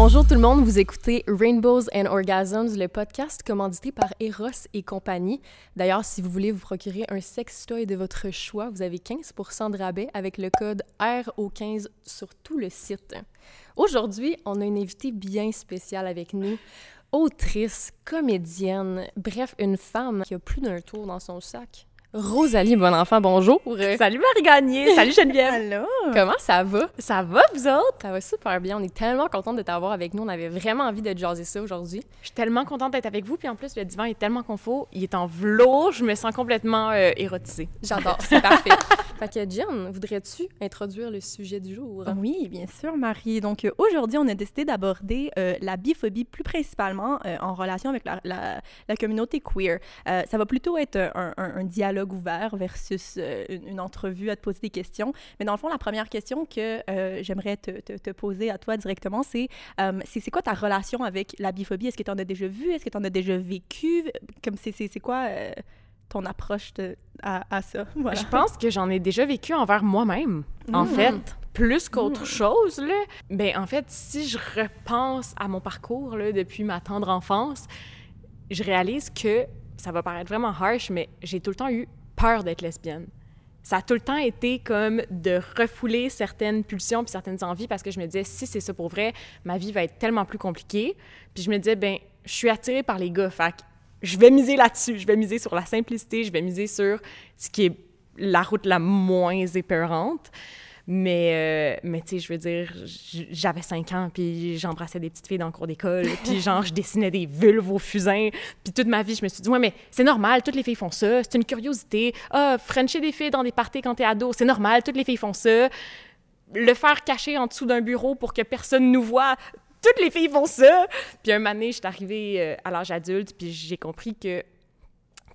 Bonjour tout le monde, vous écoutez Rainbows and Orgasms, le podcast commandité par Eros et compagnie. D'ailleurs, si vous voulez vous procurer un sextoy de votre choix, vous avez 15% de rabais avec le code RO15 sur tout le site. Aujourd'hui, on a une invitée bien spéciale avec nous. Autrice, comédienne, bref, une femme qui a plus d'un tour dans son sac. Rosalie Bonenfant, bonjour. Salut Marie Gagné, salut Geneviève. Allô? Comment ça va? Ça va vous autres? Ça va super bien. On est tellement contente de t'avoir avec nous. On avait vraiment envie de jaser ça aujourd'hui. Je suis tellement contente d'être avec vous. Puis en plus, le divan est tellement confort. Il est en velours. Je me sens complètement euh, érotisée. J'adore. C'est parfait. Fait que Jen, voudrais-tu introduire le sujet du jour? Oui, bien sûr, Marie. Donc euh, aujourd'hui, on a décidé d'aborder euh, la biphobie plus principalement euh, en relation avec la, la- la communauté queer. Euh, ça va plutôt être un, un- un dialogue ouvert versus euh, une, une entrevue à te poser des questions. Mais dans le fond, la première question que euh, j'aimerais te, te- te poser à toi directement, c'est euh, c'est c'est quoi ta relation avec la biphobie? Est-ce que tu en as déjà vu? Est-ce que tu en as déjà vécu? Comme c'est quoi ton approche de- à, à ça? Voilà. Je pense que j'en ai déjà vécu envers moi-même, en Mm. fait. Plus qu'autre Mm. chose, là. Ben, en fait, si je repense à mon parcours, là, depuis ma tendre enfance, je réalise que, ça va paraître vraiment harsh, mais j'ai tout le temps eu peur d'être lesbienne. Ça a tout le temps été comme de refouler certaines pulsions puis certaines envies parce que je me disais, si c'est ça pour vrai, ma vie va être tellement plus compliquée. Puis je me disais, ben, je suis attirée par les gars, fait je vais miser là-dessus. Je vais miser sur la simplicité, je vais miser sur ce qui est la route la moins épeurante. Mais, euh, mais tu sais, je veux dire, j'avais 5 ans, puis j'embrassais des petites filles dans le cours d'école, puis genre, je dessinais des vulves au fusain, puis toute ma vie, je me suis dit, ouais, mais c'est normal, toutes les filles font ça, c'est une curiosité. Ah, frencher des filles dans des parties quand t'es ado, c'est normal, toutes les filles font ça. Le faire cacher en dessous d'un bureau pour que personne nous voit, toutes les filles font ça. Puis un moment donné, je suis arrivée euh, à l'âge adulte, puis j'ai compris que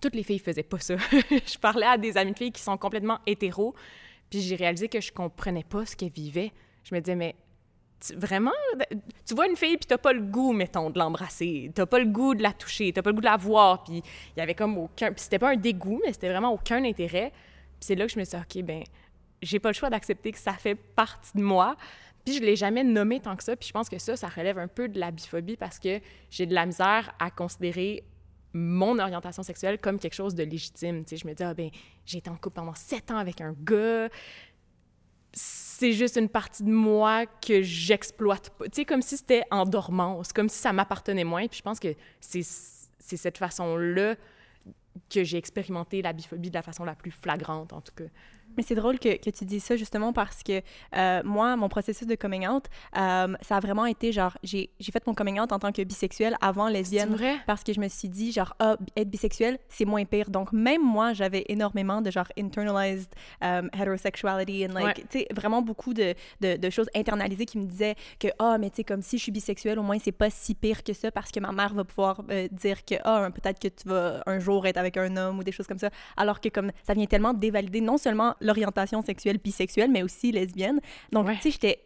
toutes les filles faisaient pas ça. je parlais à des amies de filles qui sont complètement hétéros, puis j'ai réalisé que je comprenais pas ce qu'elles vivaient. Je me disais, mais vraiment, tu vois une fille, puis t'as pas le goût, mettons, de l'embrasser, t'as pas le goût de la toucher, t'as pas le goût de la voir, puis il y avait comme aucun... Puis c'était pas un dégoût, mais c'était vraiment aucun intérêt. Puis c'est là que je me suis dit, OK, ben j'ai pas le choix d'accepter que ça fait partie de moi. Puis je l'ai jamais nommé tant que ça. Puis je pense que ça, ça relève un peu de la biphobie parce que j'ai de la misère à considérer mon orientation sexuelle comme quelque chose de légitime. Je me dis, ah ben, j'ai été en couple pendant sept ans avec un gars. C'est juste une partie de moi que j'exploite pas. Tu sais, comme si c'était en dormance, comme si ça m'appartenait moins. Puis je pense que c'est cette façon-là que j'ai expérimenté la biphobie de la façon la plus flagrante, en tout cas. Mais c'est drôle que, que tu dises ça justement parce que euh, moi, mon processus de coming out, euh, ça a vraiment été genre, j'ai fait mon coming out en tant que bisexuelle avant C'est lesbienne vrai? parce que je me suis dit, genre, ah, être bisexuelle, c'est moins pire. Donc, même moi, j'avais énormément de genre internalized um, heterosexuality and like, Ouais. tu sais, vraiment beaucoup de, de, de choses internalisées qui me disaient que, ah, mais tu sais, comme si je suis bisexuelle, au moins, c'est pas si pire que ça parce que ma mère va pouvoir euh, dire que, ah, peut-être que tu vas un jour être avec un homme ou des choses comme ça. Alors que, comme, ça vient tellement dévalider non seulement l'orientation sexuelle bisexuelle, mais aussi lesbienne. Donc, Ouais. tu sais,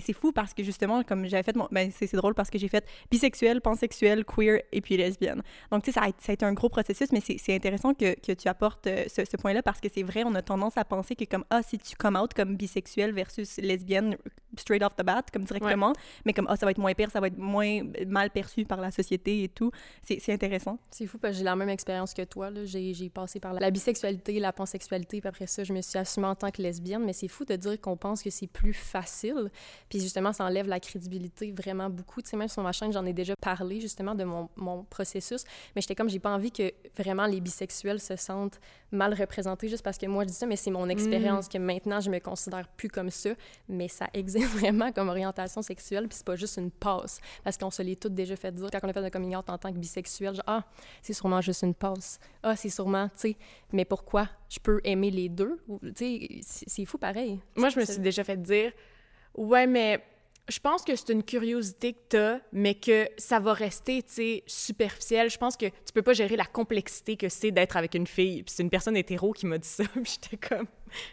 c'est fou parce que justement, comme j'avais fait mon. Ben, c'est drôle parce que j'ai fait bisexuelle, pansexuelle, queer et puis lesbienne. Donc, tu sais, ça, a été- ça a été un gros processus, mais c'est intéressant que, que tu apportes euh, ce, ce point-là parce que c'est vrai, on a tendance à penser que, comme, ah, si tu come out comme bisexuelle versus lesbienne straight off the bat, comme directement, mais comme, ah, ça va être moins pire, ça va être moins mal perçu par la société et tout. C'est intéressant. C'est fou parce que j'ai la même expérience que toi. J'ai passé par la, la bisexualité, la pansexualité, puis après ça, je me suis assumée en tant que lesbienne. Mais c'est fou de dire qu'on pense que c'est plus facile. Puis justement, ça enlève la crédibilité vraiment beaucoup. Tu sais, même sur ma chaîne, j'en ai déjà parlé justement de mon, mon processus. Mais j'étais comme, j'ai pas envie que vraiment les bisexuels se sentent mal représentés juste parce que moi je dis ça, mais c'est mon expérience que maintenant je me considère plus comme ça. Mais ça existe vraiment comme orientation sexuelle, puis c'est pas juste une passe. Parce qu'on se l'est toutes déjà fait dire quand on a fait un coming out en tant que bisexuel, genre, ah, c'est sûrement juste une passe. Ah, c'est sûrement, tu sais, mais pourquoi je peux aimer les deux? Tu sais, c'est fou pareil. Moi, je me suis déjà fait dire, ouais, mais je pense que c'est une curiosité que t'as, mais que ça va rester, tu sais, superficiel. Je pense que tu peux pas gérer la complexité que c'est d'être avec une fille. Puis c'est une personne hétéro qui m'a dit ça, puis j'étais comme,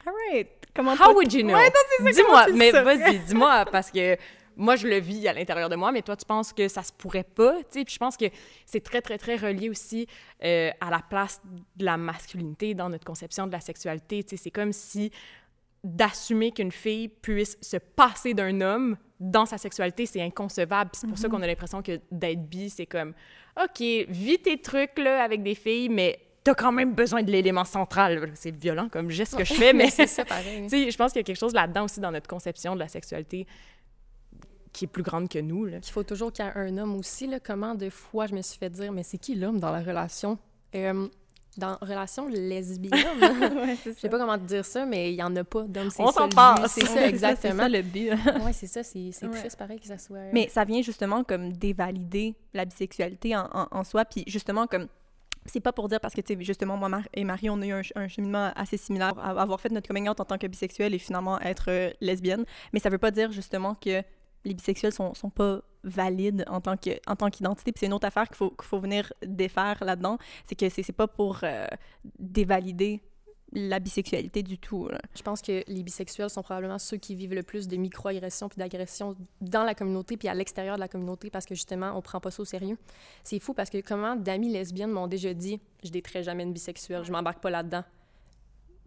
All right. Comment how would you know? Ouais, Dis-moi, mais vas-y, dis-moi, parce que moi, je le vis à l'intérieur de moi, mais toi, tu penses que ça se pourrait pas, tu sais? Puis je pense que c'est très, très, très relié aussi euh, à la place de la masculinité dans notre conception de la sexualité. Tu sais, c'est comme si d'assumer qu'une fille puisse se passer d'un homme dans sa sexualité, c'est inconcevable. C'est pour ça qu'on a l'impression que d'être bi, c'est comme, OK, vis tes trucs là, avec des filles, mais t'as quand même besoin de l'élément central. C'est violent comme geste que je fais, mais c'est ça pareil. je pense qu'il y a quelque chose là-dedans aussi dans notre conception de la sexualité qui est plus grande que nous. Il faut toujours qu'il y ait un homme aussi. Là. Comment de fois je me suis fait dire, mais c'est qui l'homme dans la relation? Euh, dans relation lesbienne, ouais, je sais pas comment te dire ça, mais il y en a pas d'homme, On s'en passe! C'est ça, exactement. Le but. oui, c'est ça, c'est triste pareil que ça soit... Mais ça vient justement comme dévalider la bisexualité en, en, soi, puis justement comme c'est pas pour dire parce que, tu sais, justement, moi et Marie, on a eu un, cheminement assez similaire avoir fait notre coming out en tant que bisexuelle et finalement être euh, lesbienne. Mais ça veut pas dire justement que les bisexuels sont, sont pas valides en tant que en tant qu'identité puis c'est une autre affaire qu'il faut qu'il faut venir défaire là-dedans c'est que c'est pas pour euh, dévalider la bisexualité du tout. Je pense que les bisexuels sont probablement ceux qui vivent le plus de micro-agressions puis d'agressions dans la communauté puis à l'extérieur de la communauté parce que justement, on prend pas ça au sérieux. C'est fou parce que comment d'amis lesbiennes m'ont déjà dit « je détrais jamais une bisexuelle, je m'embarque pas là-dedans ».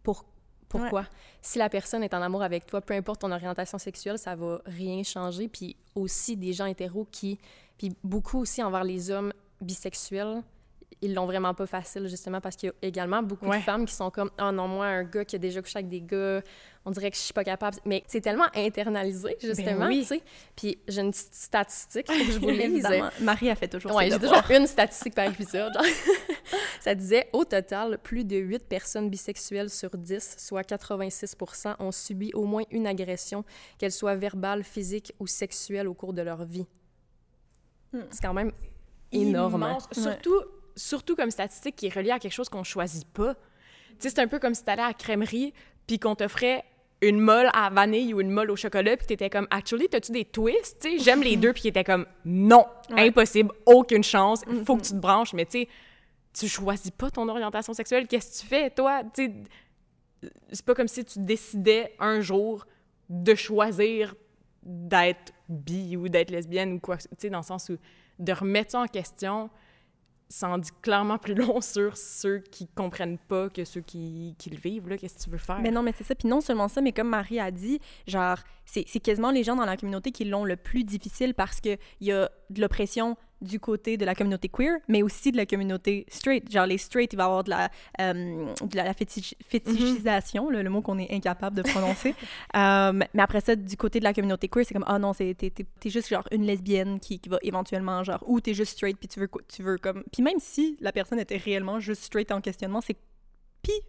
Pour pourquoi? Si la personne est en amour avec toi, peu importe ton orientation sexuelle, ça va rien changer. Puis aussi des gens hétéros qui, puis beaucoup aussi envers les hommes bisexuels, ils l'ont vraiment pas facile, justement, parce qu'il y a également beaucoup de femmes qui sont comme « Oh non, moi, un gars qui a déjà couché avec des gars, on dirait que je suis pas capable. » Mais c'est tellement internalisé, ben justement, tu sais. Puis j'ai une statistique que je vous lise. Marie a fait toujours ouais, j'ai toujours une statistique par épisode. ça disait « Au total, plus de 8 personnes bisexuelles sur 10, soit 86 ont subi au moins une agression, qu'elle soit verbale, physique ou sexuelle au cours de leur vie. Hmm. C'est quand même énorme. Hein. Surtout surtout comme statistique qui est reliée à quelque chose qu'on choisit pas. Tu sais, c'est un peu comme si t'allais à la crèmerie puis qu'on t'offrait une molle à vanille ou une molle au chocolat puis t'étais comme actually t'as-tu des twists? Tu sais j'aime les deux puis qui était comme non impossible aucune chance il faut que tu te branches. Mais tu sais tu choisis pas ton orientation sexuelle qu'est-ce que tu fais toi? Tu sais c'est pas comme si tu décidais un jour de choisir d'être bi ou d'être lesbienne ou quoi tu sais dans le sens où de remettre ça en question ça en dit clairement plus long sur ceux qui comprennent pas que ceux qui, qui le vivent. Qu'est-ce que tu veux faire? Mais non, mais c'est ça. Puis non seulement ça, mais comme Marie a dit, genre, c'est quasiment les gens dans la communauté qui l'ont le plus difficile parce qu'il y a de l'oppression du côté de la communauté queer, mais aussi de la communauté straight. Genre, les straight, il va y avoir de la, euh, de la fétichisation, le, mot qu'on est incapable de prononcer. euh, mais après ça, du côté de la communauté queer, c'est comme, ah oh non, t'es es, juste genre une lesbienne qui, qui va éventuellement, genre, ou t'es juste straight, puis tu veux, tu veux comme. Puis même si la personne était réellement juste straight en questionnement, c'est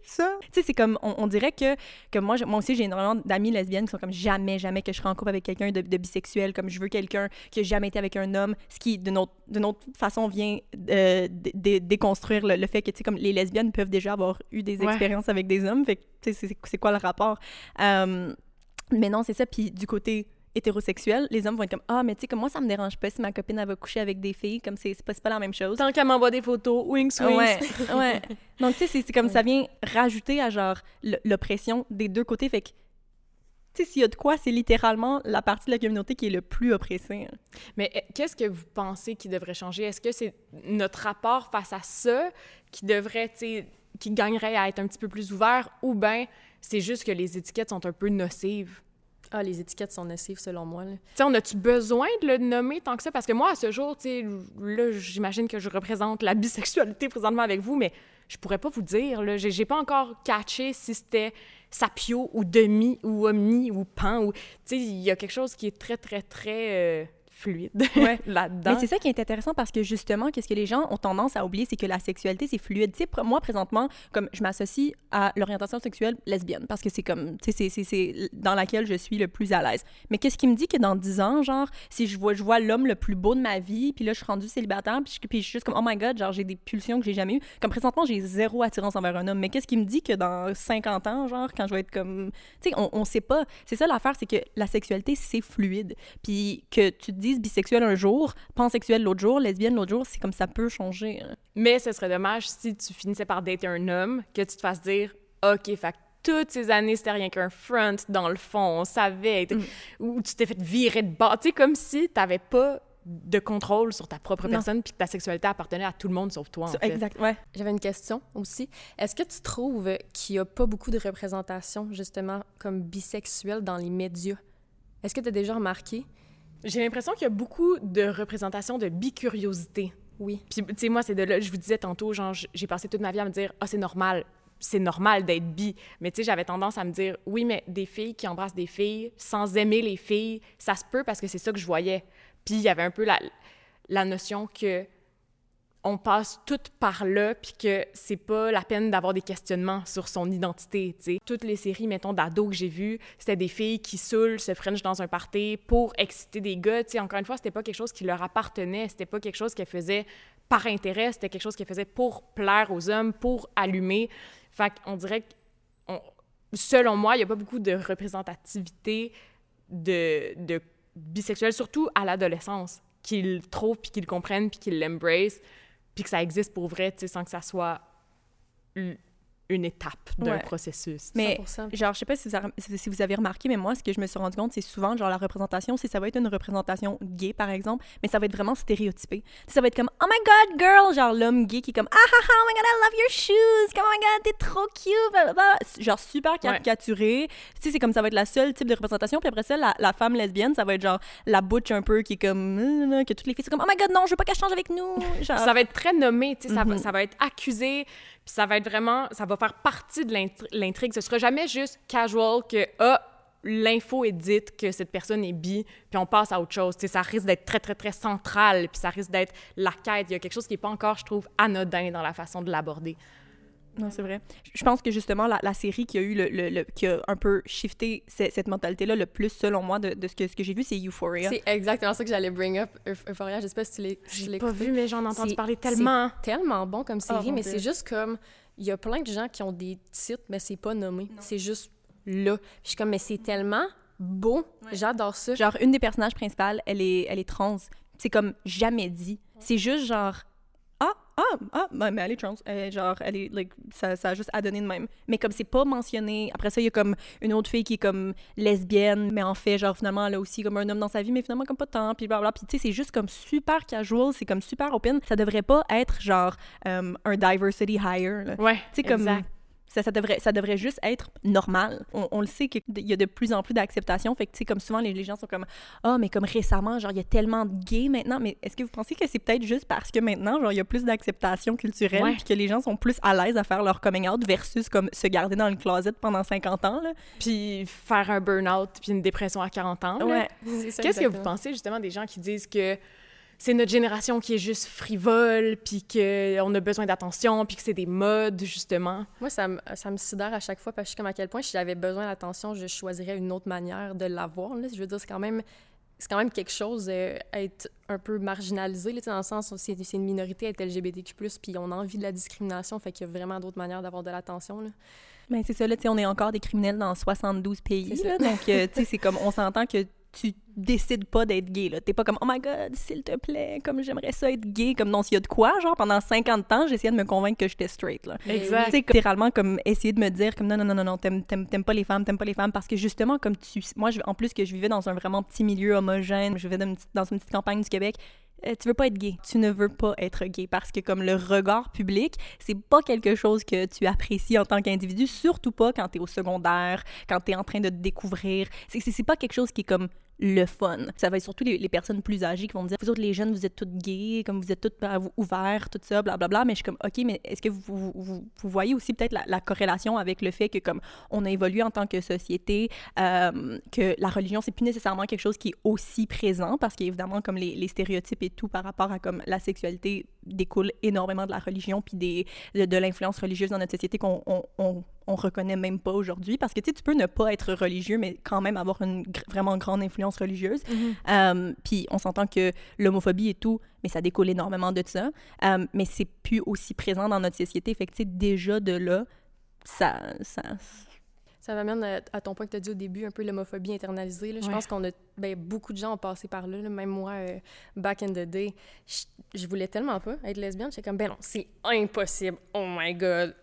ça. Tu sais, c'est comme, on, dirait que, que moi, moi aussi, j'ai énormément d'amis lesbiennes qui sont comme jamais, jamais que je serai en couple avec quelqu'un de, bisexuel, comme je veux quelqu'un qui a jamais été avec un homme, ce qui, de notre, de notre façon, vient euh, déconstruire le, fait que, tu sais, comme les lesbiennes peuvent déjà avoir eu des expériences avec des hommes. Fait que, tu sais, c'est quoi le rapport? Euh, mais non, c'est ça. Puis du côté hétérosexuels, les hommes vont être comme Ah, mais tu sais, comme moi, ça me dérange pas si ma copine elle va coucher avec des filles, comme c'est pas, pas la même chose. Tant qu'elle m'envoie des photos, wings, wings. Ouais, ouais. Donc, tu sais, c'est comme ça vient rajouter à genre l'oppression des deux côtés. Fait que, tu sais, s'il y a de quoi, c'est littéralement la partie de la communauté qui est le plus oppressée. Hein. Mais eh, qu'est-ce que vous pensez qui devrait changer? Est-ce que c'est notre rapport face à ça qui devrait, tu sais, qui gagnerait à être un petit peu plus ouvert ou bien c'est juste que les étiquettes sont un peu nocives? Ah, les étiquettes sont nocives selon moi. Tu sais, on a-tu besoin de le nommer tant que ça? Parce que moi, à ce jour, tu sais, là, j'imagine que je représente la bisexualité présentement avec vous, mais je pourrais pas vous dire, là. J'ai pas encore catché si c'était sapio ou demi ou omni ou pan. Tu sais, il y a quelque chose qui est très, très, très... Euh, fluide là-dedans. Mais c'est ça qui est intéressant parce que justement, qu'est-ce que les gens ont tendance à oublier, c'est que la sexualité, c'est fluide. Tu sais, moi, présentement, comme je m'associe à l'orientation sexuelle lesbienne parce que c'est comme, tu sais, c'est dans laquelle je suis le plus à l'aise. Mais qu'est-ce qui me dit que dans 10 ans, genre, si je vois, je vois l'homme le plus beau de ma vie, puis là, je suis rendue célibataire, puis je, puis je suis juste comme, oh my god, genre, j'ai des pulsions que j'ai jamais eues. Comme présentement, j'ai zéro attirance envers un homme. Mais qu'est-ce qui me dit que dans 50 ans, genre, quand je vais être comme. Tu sais, on, on sait pas. C'est ça l'affaire, c'est que la sexualité, c'est fluide. Puis que tu te dis, bisexuel un jour, pansexuel l'autre jour, lesbienne l'autre jour, c'est comme ça peut changer. Hein. Mais ce serait dommage si tu finissais par dater un homme, que tu te fasses dire OK, fait toutes ces années, c'était rien qu'un front, dans le fond, on savait, mm. ou tu t'es fait virer de bas, tu sais, comme si t'avais pas de contrôle sur ta propre personne puis que ta sexualité appartenait à tout le monde sauf toi. En Exact, ouais. J'avais une question aussi. Est-ce que tu trouves qu'il n'y a pas beaucoup de représentation, justement, comme bisexuelle dans les médias? Est-ce que tu as déjà remarqué J'ai l'impression qu'il y a beaucoup de représentations de bicuriosité. Oui. Puis, tu sais, moi, c'est de là, je vous disais tantôt, genre, j'ai passé toute ma vie à me dire, ah, c'est normal, c'est normal d'être bi. Mais tu sais, j'avais tendance à me dire, oui, mais des filles qui embrassent des filles sans aimer les filles, ça se peut parce que c'est ça que je voyais. Puis il y avait un peu la, la notion que on passe toutes par là, puis que c'est pas la peine d'avoir des questionnements sur son identité. Toutes les séries, mettons, d'ados que j'ai vues, c'était des filles qui saoulent, se frenchent dans un party pour exciter des gars, tu. Encore une fois, c'était pas quelque chose qui leur appartenait, c'était pas quelque chose qu'elles faisaient par intérêt, c'était quelque chose qu'elles faisaient pour plaire aux hommes, pour allumer. Fait qu'on dirait que, selon moi, il y a pas beaucoup de représentativité de, de bisexuels, surtout à l'adolescence, qu'ils trouvent, puis qu'ils comprennent, puis qu'ils l'embrace que ça existe pour vrai, tu sais, sans que ça soit une étape d'un Ouais. processus. Mais 100%. genre, je sais pas si vous, avez, si vous avez remarqué, mais moi, ce que je me suis rendu compte, c'est souvent, genre, la représentation, c'est ça va être une représentation gay, par exemple, mais ça va être vraiment stéréotypé. Ça va être comme, oh my god, girl, genre, l'homme gay qui est comme, ah ah ah, oh my god, I love your shoes, comme, oh my god, t'es trop cute, blablabla. Genre, super caricaturé. Tu sais, c'est comme ça va être la seule type de représentation. Puis après ça, la, la femme lesbienne, ça va être genre la butch un peu qui est comme, euh, que toutes les filles, c'est comme, oh my god, non, je veux pas qu'elle change avec nous. Genre, Ça va être très nommé, tu sais, ça, va, Mhm. ça va être accusé, puis ça va être vraiment, ça va faire partie de l'intri- l'intrigue. Ce sera jamais juste casual que, ah, l'info est dite que cette personne est bi, puis on passe à autre chose. Tu sais, ça risque d'être très, très, très central, puis ça risque d'être la quête. Il y a quelque chose qui n'est pas encore, je trouve, anodin dans la façon de l'aborder. Non, c'est vrai. Je pense que justement, la, la série qui a eu le, le- le- qui a un peu shifté ce- cette mentalité-là le plus, selon moi, de, de ce que, ce que j'ai vu, c'est Euphoria. C'est exactement ça que j'allais bring up, Euph- Euphoria. Je sais pas si tu l'as- si pas écouté. vu, mais j'en ai entendu parler c'est tellement. tellement bon comme série, mon mais c'est juste comme... Il y a plein de gens qui ont des titres, mais c'est pas nommé. C'est juste là. Puis je suis comme, mais c'est tellement beau. J'adore ça. Genre, une des personnages principales, elle est, elle est trans. C'est comme jamais dit. C'est juste genre, ah, ah, ah, ben, mais elle est trans. Elle est genre, elle est, like, ça, ça a juste à donner de même. Mais comme c'est pas mentionné, après ça, il y a comme une autre fille qui est comme lesbienne, mais en fait, genre, finalement, elle a aussi comme un homme dans sa vie, mais finalement, comme pas tant, puis blablabla. Puis tu sais, c'est juste comme super casual, c'est comme super open. Ça devrait pas être genre euh, un diversity hire, là. Ouais, Tu sais, comme. exact. Ça, ça, devrait, ça devrait juste être normal. On, on le sait qu'il y a de plus en plus d'acceptation. Fait que, tu sais, comme souvent, les, les gens sont comme Ah, mais comme récemment, genre, il y a tellement de gays maintenant. Mais est-ce que vous pensez que c'est peut-être juste parce que maintenant, genre, il y a plus d'acceptation culturelle Ouais. puis que les gens sont plus à l'aise à faire leur coming out versus comme se garder dans le closet pendant 50 ans, là? Puis faire un burn-out, puis une dépression à 40 ans. ça, Qu'est-ce que vous pensez justement des gens qui disent que c'est notre génération qui est juste frivole, puis qu'on a besoin d'attention, puis que c'est des modes, justement? Moi, ça me, ça me sidère à chaque fois parce que je suis comme à quel point si j'avais besoin d'attention, je choisirais une autre manière de l'avoir. là. Je veux dire, c'est quand même c'est quand même quelque chose euh, être un peu marginalisé, là, dans le sens où c'est c'est une minorité être LGBTQ+, puis on a envie de la discrimination, fait qu'il y a vraiment d'autres manières d'avoir de l'attention. là. Mais c'est ça, là, tu sais, on est encore des criminels dans 72 pays, C'est ça. là, donc, euh, tu sais, c'est comme, on s'entend que tu décides pas d'être gay. T'es pas comme, oh my god, s'il te plaît, comme j'aimerais ça être gay, comme non, s'il y a de quoi, genre, pendant 50 ans, j'essayais de me convaincre que j'étais straight, là. Exact. Comme, littéralement, comme, essayer de me dire, comme, non, non, non, non, non, t'aimes, pas les femmes, t'aimes pas les femmes, parce que justement, comme tu, moi, je, en plus que je vivais dans un vraiment petit milieu homogène, je vivais dans une petite, dans une petite campagne du Québec, euh, tu veux pas être gay. Tu ne veux pas être gay parce que comme le regard public, c'est pas quelque chose que tu apprécies en tant qu'individu, surtout pas quand tu es au secondaire, quand tu es en train de te découvrir. C'est c'est c'est pas quelque chose qui est comme le fun. Ça va être surtout les, personnes plus âgées qui vont dire vous autres les jeunes vous êtes toutes gays, comme vous êtes toutes euh, ouverts, tout ça blablabla, mais je suis comme OK, mais est-ce que vous, vous, voyez aussi peut-être la, la corrélation avec le fait que comme on a évolué en tant que société, euh, que la religion, c'est plus nécessairement quelque chose qui est aussi présent parce qu'évidemment, comme les, les stéréotypes et tout par rapport à comme la sexualité découle énormément de la religion puis des, de, de l'influence religieuse dans notre société qu'on on, on, on reconnaît même pas aujourd'hui parce que tu sais, tu peux ne pas être religieux mais quand même avoir une gr- vraiment grande influence religieuse. Euh, puis on s'entend que l'homophobie et tout, mais ça découle énormément de ça. Euh, mais c'est plus aussi présent dans notre société. Fait que déjà de là, ça, ça, Ça m'amène à, à ton point que tu as dit au début, un peu l'homophobie internalisée. là. Je Ouais. pense qu'on a... Ben, beaucoup de gens ont passé par là. là. Même moi, euh, back in the day, je, je voulais tellement pas être lesbienne. J'étais comme, ben non, c'est impossible. Oh my God.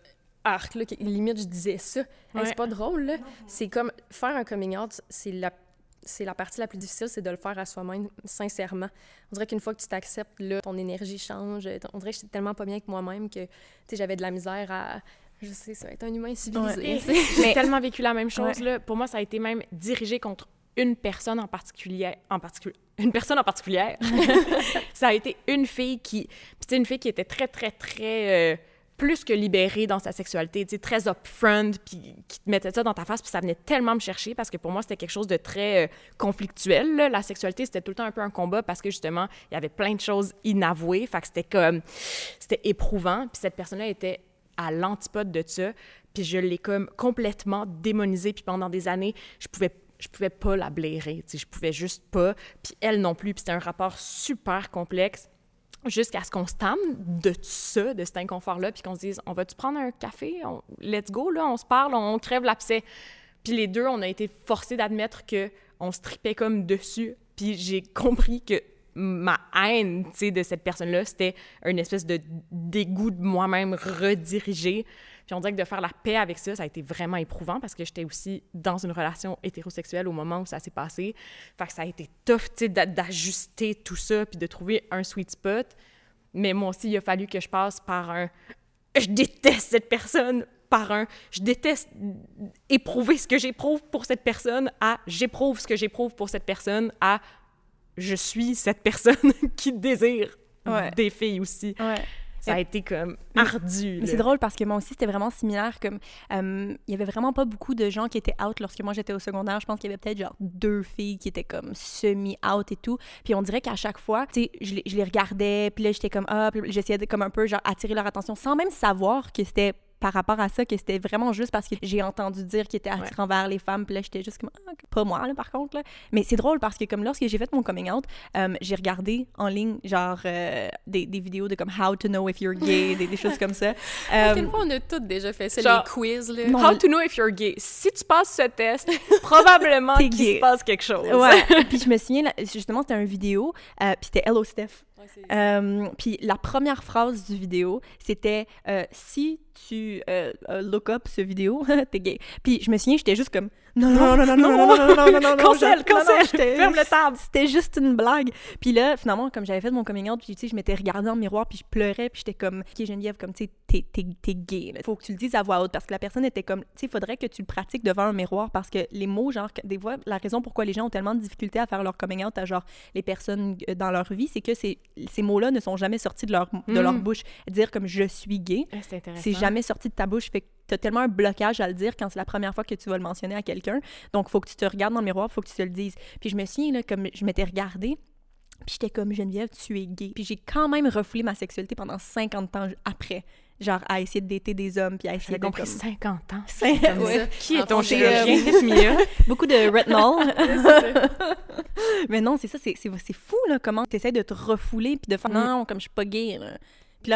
Arc, là, limite, je disais ça. Hey, Ouais. c'est pas drôle, là. C'est comme... Faire un coming out, c'est la... C'est la partie la plus difficile, c'est de le faire à soi-même, sincèrement. On dirait qu'une fois que tu t'acceptes, là, ton énergie change. On dirait que j'étais tellement pas bien avec moi-même que, tu sais, j'avais de la misère à... Je sais, ça va être un humain civilisé. Ouais. tu. J'ai tellement vécu la même chose. Ouais. Là. Pour moi, ça a été même dirigé contre une personne en particulier, en particulier, une personne en particulier, ça a été une fille qui, puis une fille qui était très, très, très... Euh, plus que libérée dans sa sexualité, tu sais, très upfront, puis qui te mettait ça dans ta face, puis ça venait tellement me chercher parce que pour moi, c'était quelque chose de très euh, conflictuel. La sexualité, c'était tout le temps un peu un combat parce que justement, il y avait plein de choses inavouées, fait que c'était comme, c'était éprouvant, puis cette personne-là était à l'antipode de ça, puis je l'ai comme complètement démonisée, puis pendant des années, je pouvais je pouvais pas la blairer, je pouvais juste pas, puis elle non plus, puis c'était un rapport super complexe jusqu'à ce qu'on se tame de ça, de cet inconfort-là, puis qu'on se dise, on va-tu prendre un café? let's go, là, on se parle, on crève l'abcès. Puis les deux, on a été forcés d'admettre que on se tripait comme dessus. Puis j'ai compris que ma haine, de cette personne-là, c'était une espèce de dégoût de moi-même redirigé. Puis on dirait que de faire la paix avec ça, ça a été vraiment éprouvant parce que j'étais aussi dans une relation hétérosexuelle au moment où ça s'est passé. Fait que ça a été tough, tu sais, d'ajuster tout ça puis de trouver un sweet spot. Mais moi aussi, il a fallu que je passe par un « je déteste cette personne » par un je déteste éprouver ce que j'éprouve pour cette personne à j'éprouve ce que j'éprouve pour cette personne à je suis cette personne qui désire des filles aussi. Ouais ça a été comme ardu. Mais c'est drôle parce que moi aussi, c'était vraiment similaire. Comme euh, il y avait vraiment pas beaucoup de gens qui étaient out lorsque moi j'étais au secondaire. Je pense qu'il y avait peut-être genre deux filles qui étaient comme semi-out et tout. Puis on dirait qu'à chaque fois, tu sais, je, je, les regardais, puis là j'étais comme ah, j'essayais de comme un peu genre attirer leur attention sans même savoir que c'était par rapport à ça que c'était vraiment juste parce que j'ai entendu dire qu'il était attirant vers les femmes. Puis là j'étais juste comme ah, pas moi là par contre là. Mais c'est drôle parce que comme lorsque j'ai fait mon coming out euh, j'ai regardé en ligne genre euh, des, des, vidéos de comme how to know if you're gay des, des choses comme ça. À quel euh, point on a toutes déjà fait ça les quiz là? how to know if you're gay. Si tu passes ce test probablement qu'il se passe quelque chose. Ouais. Puis je me souviens justement c'était une vidéo puis c'était Hello Steph. euh, puis la première phrase du vidéo, c'était si tu euh, look up ce vidéo, t'es gay. Puis je me souviens, j'étais juste comme non, non, non, non, non, non, non, non, non, non, cancel, cancel, ferme le table. C'était juste une blague. Puis là, finalement, comme j'avais fait mon coming out, puis tu sais, je m'étais regardée dans le miroir, puis je pleurais, puis j'étais comme, ok, Geneviève, comme tu sais, t'es, t'es, t'es gay. Là. Faut que tu le dises à voix haute, parce que la personne était comme, tu sais, faudrait que tu le pratiques devant un miroir, parce que les mots, genre, des fois, la raison pourquoi les gens ont tellement de difficultés à faire leur coming out à genre les personnes dans leur vie, c'est que ces, ces mots-là ne sont jamais sortis de leur, de leur bouche. Dire comme je suis gay, c'est jamais sorti de ta bouche. Fait que tu as tellement un blocage à le dire quand c'est la première fois que tu vas le mentionner à quelqu'un. Donc, il faut que tu te regardes dans le miroir, il faut que tu te le dises. Puis je me souviens, là, comme je m'étais regardée, puis j'étais comme Geneviève, tu es gay. Puis j'ai quand même refoulé ma sexualité pendant 50 ans après. Genre à essayer de dater des hommes, puis à essayer de. compris 50 ans. Qui est ton chirurgien? Beaucoup de retinol. Mais non, c'est ça, c'est fou, là, comment tu essaies de te refouler, puis de faire mm. non, comme je suis pas gay. Là.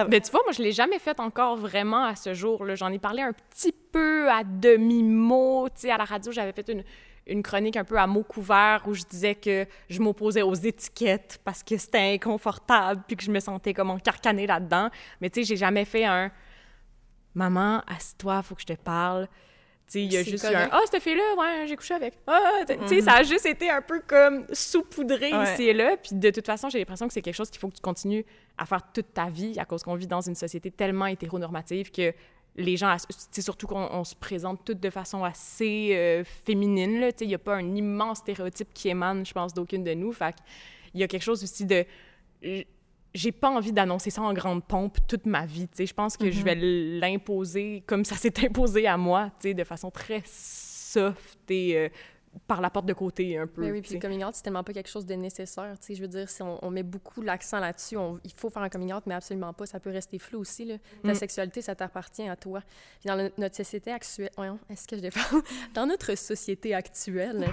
Mais tu vois, moi, je l'ai jamais fait encore vraiment à ce jour. J'en ai parlé un petit peu à demi-mot. Tu sais, à la radio, j'avais fait une, une chronique un peu à mots couverts où je disais que je m'opposais aux étiquettes parce que c'était inconfortable puis que je me sentais comme encarcanée là-dedans. Mais tu sais, j'ai jamais fait un « Maman, assieds-toi, faut que je te parle » il y a juste eu un Ah, cette fille-là, ouais, j'ai couché avec. Ah, tu sais, ça a juste été un peu comme saupoudré ici et là. Puis de toute façon, j'ai l'impression que c'est quelque chose qu'il faut que tu continues à faire toute ta vie à cause qu'on vit dans une société tellement hétéronormative que les gens, c'est surtout qu'on se présente toutes de façon assez euh, féminine. Là, il n'y a pas un immense stéréotype qui émane, je pense, d'aucune de nous. Fait il y a quelque chose aussi de j'ai pas envie d'annoncer ça en grande pompe toute ma vie. sais. Je pense que je vais mm-hmm. l'imposer comme ça s'est imposé à moi, de façon très soft et euh, par la porte de côté un peu. Mais oui, puis le coming out, c'est tellement pas quelque chose de nécessaire. Je veux dire, si on, met beaucoup l'accent là-dessus, il faut faire un coming out, mais absolument pas. Ça peut rester flou aussi. Là. Ta mm. sexualité, ça t'appartient à toi. Puis dans notre société actuelle, est-ce que je défends? dans notre société actuelle,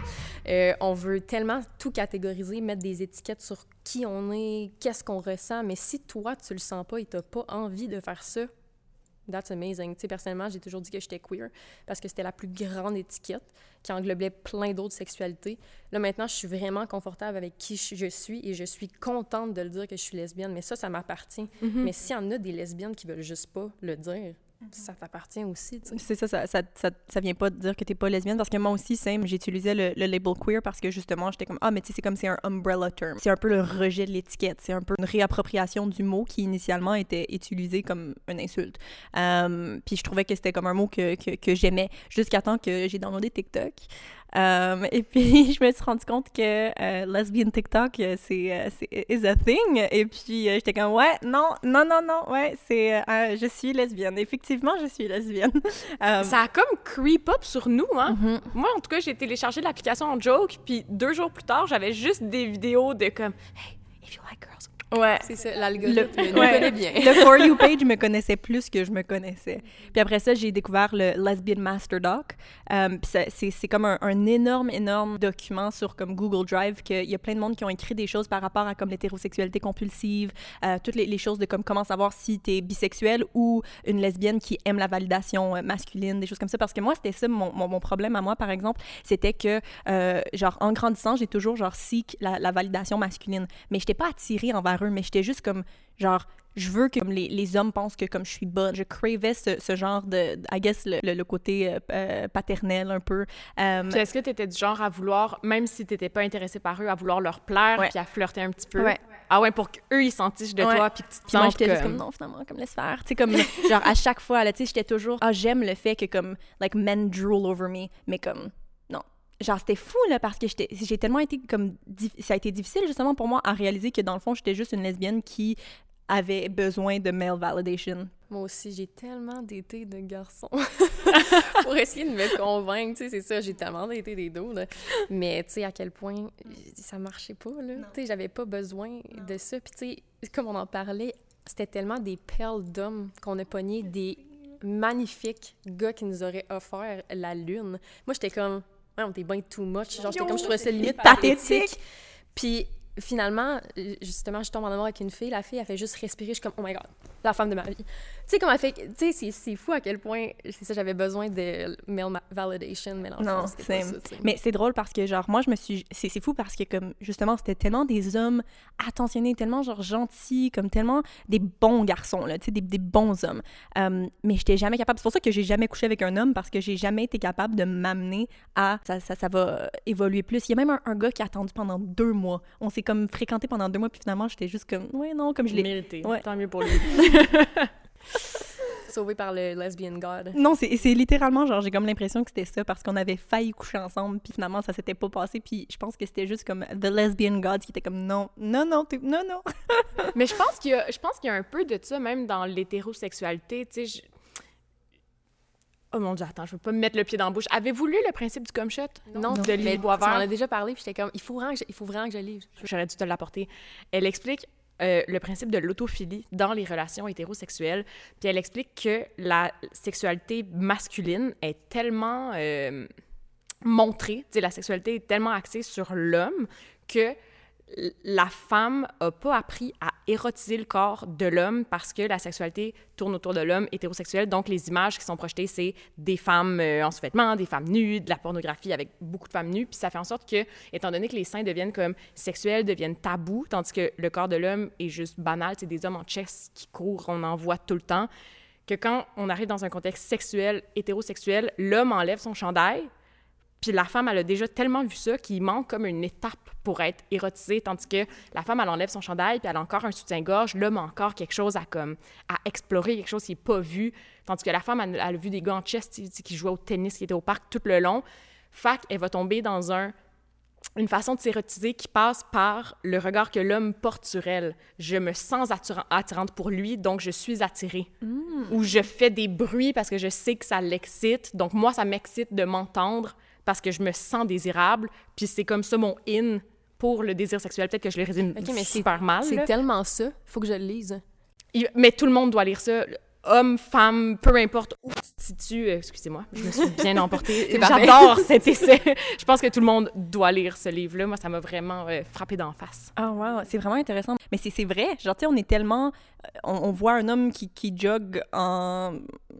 euh, on veut tellement tout catégoriser, mettre des étiquettes sur qui on est, qu'est-ce qu'on ressent, mais si toi, tu le sens pas et t'as pas envie de faire ça, That's amazing. Tu sais, personnellement, j'ai toujours dit que j'étais queer parce que c'était la plus grande étiquette qui englobait plein d'autres sexualités. Là, maintenant, je suis vraiment confortable avec qui je suis et je suis contente de le dire que je suis lesbienne, mais ça, ça m'appartient. Mm-hmm. Mais s'il y en a des lesbiennes qui veulent juste pas le dire, ça t'appartient aussi. C'est ça ça, ça, ça, ça, vient pas de dire que t'es pas lesbienne, parce que moi aussi, simple, j'utilisais le, le, label queer parce que justement, j'étais comme, ah, mais tu sais, c'est comme c'est un umbrella term. C'est un peu le rejet de l'étiquette. C'est un peu une réappropriation du mot qui initialement était utilisé comme une insulte. Euh, puis je trouvais que c'était comme un mot que, que, que j'aimais jusqu'à temps que j'ai downloadé TikTok. Euh, et puis, je me suis rendu compte que euh, lesbian TikTok, euh, c'est euh, c'est is a thing. Et puis, j'étais comme, ouais, non, non, non, non, ouais, c'est, euh, je suis lesbienne. Effectivement, je suis lesbienne. Ça a comme creep up sur nous, hein? mhm. Moi, en tout cas, j'ai téléchargé l'application en joke, puis deux jours plus tard, j'avais juste des vidéos de comme Hey, if you like girls. Ouais. C'est ça, l'algorithme Le- ouais. connaît bien. Le For You page me connaissait plus que je me connaissais. Puis après ça, j'ai découvert le Lesbian Master Doc. Ça- c'est comme un, un énorme, énorme document sur comme Google Drive qu'il y a plein de monde qui ont écrit des choses par rapport à comme l'hétérosexualité compulsive, euh, toutes les, les choses de comme comment savoir si t'es bisexuel ou une lesbienne qui aime la validation euh, masculine, des choses comme ça. Parce que moi, c'était ça mon, mon, mon problème à moi, par exemple, c'était que, euh, genre, en grandissant, j'ai toujours, genre, seek la, la validation masculine. Mais j'étais pas attirée envers eux, mais j'étais juste comme, genre, je veux que comme, les, les hommes pensent que comme je suis bonne. Je cravais ce, ce genre de, I guess, le, le, le côté euh, euh, paternel un peu. Euh, est-ce que tu étais du genre à vouloir, même si tu n'étais pas intéressé par eux, à vouloir leur plaire, puis à flirter un petit peu? Ouais. Ah ouais, pour qu'eux, ils s'en tichent de Ouais. toi, puis que tu te Puis moi, sentes j'étais comme... juste comme non, finalement, comme laisse faire. Tu sais, comme, genre, à chaque fois, là, tu sais, j'étais toujours, ah, j'aime le fait que, comme, like, men drool over me, mais comme. Genre, c'était fou, là, parce que j'étais- j'ai tellement été, comme, ça a été difficile, justement, pour moi, à réaliser que, dans le fond, j'étais juste une lesbienne qui avait besoin de male validation. Moi aussi, j'ai tellement d'été de garçons pour essayer de me convaincre, tu sais, c'est ça, j'ai tellement d'été des dos, là. Mais tu sais, à quel point ça marchait pas, là. Tu sais, j'avais pas besoin de ça. Puis tu sais, comme on en parlait, c'était tellement des perles d'hommes qu'on a pogné des magnifiques gars qui nous auraient offert la lune. Moi, j'étais comme, ouais, on était bien too much. Genre, j'étais comme, je trouvais ça limite Pathétique. Puis finalement, justement, je tombe en amour avec une fille. La fille, elle fait juste respirer. Je suis comme, oh my god, la femme de ma vie. Tu sais, comme elle fait. Tu sais, c'est- c'est fou à quel point. C'est ça, j'avais besoin de male ma- validation, mais Non, c'était c'est-. Mais c'est drôle parce que, genre, moi, je me suis. C'est c'est fou parce que, comme, justement, c'était tellement des hommes attentionnés, tellement, genre, gentils, comme tellement des bons garçons, là, tu sais, des, des bons hommes. Euh, mais j'étais jamais capable. C'est pour ça que j'ai jamais couché avec un homme parce que j'ai jamais été capable de m'amener à. Ça, ça, ça va euh, évoluer plus. Il y a même un, un gars qui a attendu pendant deux mois. On s'est, comme, fréquenté pendant deux mois, puis finalement, j'étais juste comme, ouais, non, comme je l'ai. Mérité. Ouais. Tant mieux pour lui. Sauvé par le lesbian god. Non, c'est littéralement genre j'ai comme l'impression que c'était ça parce qu'on avait failli coucher ensemble puis finalement ça s'était pas passé puis je pense que c'était juste comme the lesbian gods qui était comme non non non non non. Mais je pense qu'il y a, je pense qu'il y a un peu de ça même dans l'hétérosexualité, tu sais. je- Oh mon dieu, attends, je veux pas me mettre le pied dans la bouche. Avez-vous lu le principe du cum shot? Non, de mais Lily tu m'en Boisvert. as déjà parlé, puis j'étais comme, il faut vraiment que je, il faut vraiment que je lise. J'aurais dû te l'apporter. Elle explique euh, le principe de l'autophilie dans les relations hétérosexuelles. Puis elle explique que la sexualité masculine est tellement euh, montrée, la sexualité est tellement axée sur l'homme que la femme a pas appris à érotiser le corps de l'homme parce que la sexualité tourne autour de l'homme hétérosexuel. Donc, les images qui sont projetées, c'est des femmes euh, en sous-vêtements, des femmes nues, de la pornographie avec beaucoup de femmes nues. Puis ça fait en sorte que, étant donné que les seins deviennent comme sexuels, deviennent tabous, tandis que le corps de l'homme est juste banal, c'est des hommes en chess qui courent, on en voit tout le temps, que quand on arrive dans un contexte sexuel, hétérosexuel, l'homme enlève son chandail, puis la femme, elle a déjà tellement vu ça qu'il manque comme une étape pour être érotisée, tandis que la femme, elle enlève son chandail, puis elle a encore un soutien-gorge, l'homme a encore quelque chose à comme à explorer, quelque chose qui n'est pas vu, tandis que la femme, elle, elle a vu des gars en chest qui jouaient au tennis, qui étaient au parc tout le long. Fac, elle va tomber dans un une façon de s'érotiser qui passe par le regard que l'homme porte sur elle. Je me sens attirant- attirante pour lui, donc je suis attirée. Ou je fais des bruits parce que je sais que ça l'excite. Donc moi, ça m'excite de m'entendre parce que je me sens désirable. Puis c'est comme ça mon in pour le désir sexuel. Peut-être que je le résume Ok, mais super mal. C'est tellement ça, faut que je le lise. Il- Mais tout le monde doit lire ça. Homme, femme, peu importe où tu te situes. euh, Excusez-moi, je me suis bien emportée. J'adore cet essai. Je pense que tout le monde doit lire ce livre-là. Moi, ça m'a vraiment euh, frappé d'en face. Ah wow, c'est vraiment intéressant. Mais c'est vrai, genre tu sais on est tellement euh, on, on voit un homme qui, qui jogue en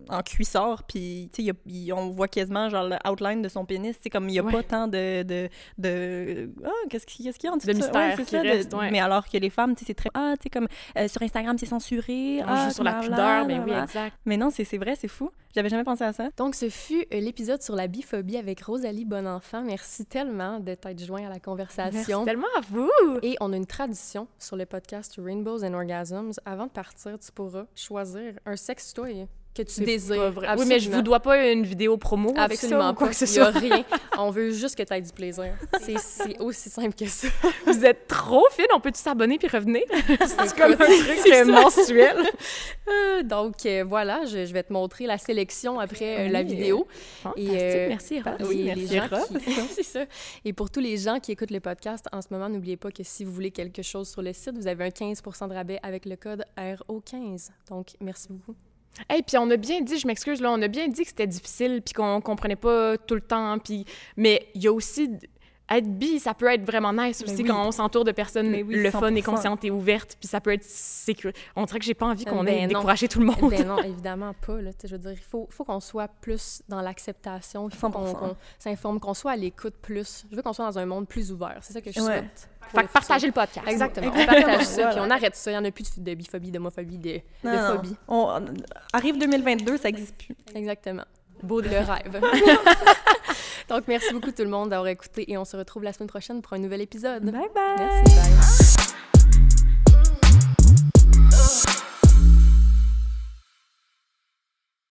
en cuissard puis y a- on voit quasiment genre le outline de son pénis, c'est comme il y a Ouais. pas tant de de de ah qu'est-ce qu'il y a en dessous De mystère ça, de- reste, ouais. mais alors que les femmes c'est très ah tu sais comme euh, sur Instagram c'est censuré, On ah, joue sur la pudeur, mais oui, blablabla. exact. Mais non, c'est vrai, c'est fou. J'avais jamais pensé à ça. Donc, ce fut euh, l'épisode sur la biphobie avec Rosalie Bonenfant. Merci tellement de t'être joint à la Merci conversation. tellement à vous. Et on a une tradition sur le podcast Rainbows and Orgasms. Avant de partir, tu pourras choisir un sextoy que tu désires. Oui, mais je vous dois pas une vidéo promo avec ça Absolument ou quoi pas. que ce Il y a soit. rien. On veut juste que tu aies du plaisir. C'est aussi simple que ça. Vous êtes trop fine, on peut-tu s'abonner puis revenir? C'est comme un truc ça. mensuel. Euh, Donc euh, voilà, je, je vais te montrer la sélection après euh, la vidéo. Fantastique, merci. Et les merci, gens qui- c'est ça. Et pour tous les gens qui écoutent le podcast en ce moment, n'oubliez pas que si vous voulez quelque chose sur le site, vous avez un 15 de rabais avec le code RO15. Donc merci beaucoup. Hey, puis on a bien dit, je m'excuse, là, on a bien dit que c'était difficile, puis qu'on comprenait pas tout le temps, puis... Mais il y a aussi... Être bi, ça peut être vraiment nice Mais aussi oui. quand on s'entoure de personnes Mais oui, le fun et 100%. conscientes et ouvertes, puis ça peut être sécur... On dirait que j'ai pas envie qu'on Ben ait non. découragé tout le monde. Ben non, évidemment pas. Là. Je veux dire, il faut, faut qu'on soit plus dans l'acceptation, il faut qu'on 100%. qu'on s'informe, qu'on soit à l'écoute plus. Je veux qu'on soit dans un monde plus ouvert. C'est ça que je Ouais. souhaite. Fait que partagez le podcast. Exactement. On partage ça, puis on arrête ça. Il n'y en a plus de, de biphobie, d'homophobie, de, Non, de non. phobie. On, arrive 2022, ça n'existe plus. Exactement. Beau le rêve. Donc, merci beaucoup tout le monde d'avoir écouté et on se retrouve la semaine prochaine pour un nouvel épisode. Bye bye! Merci, bye.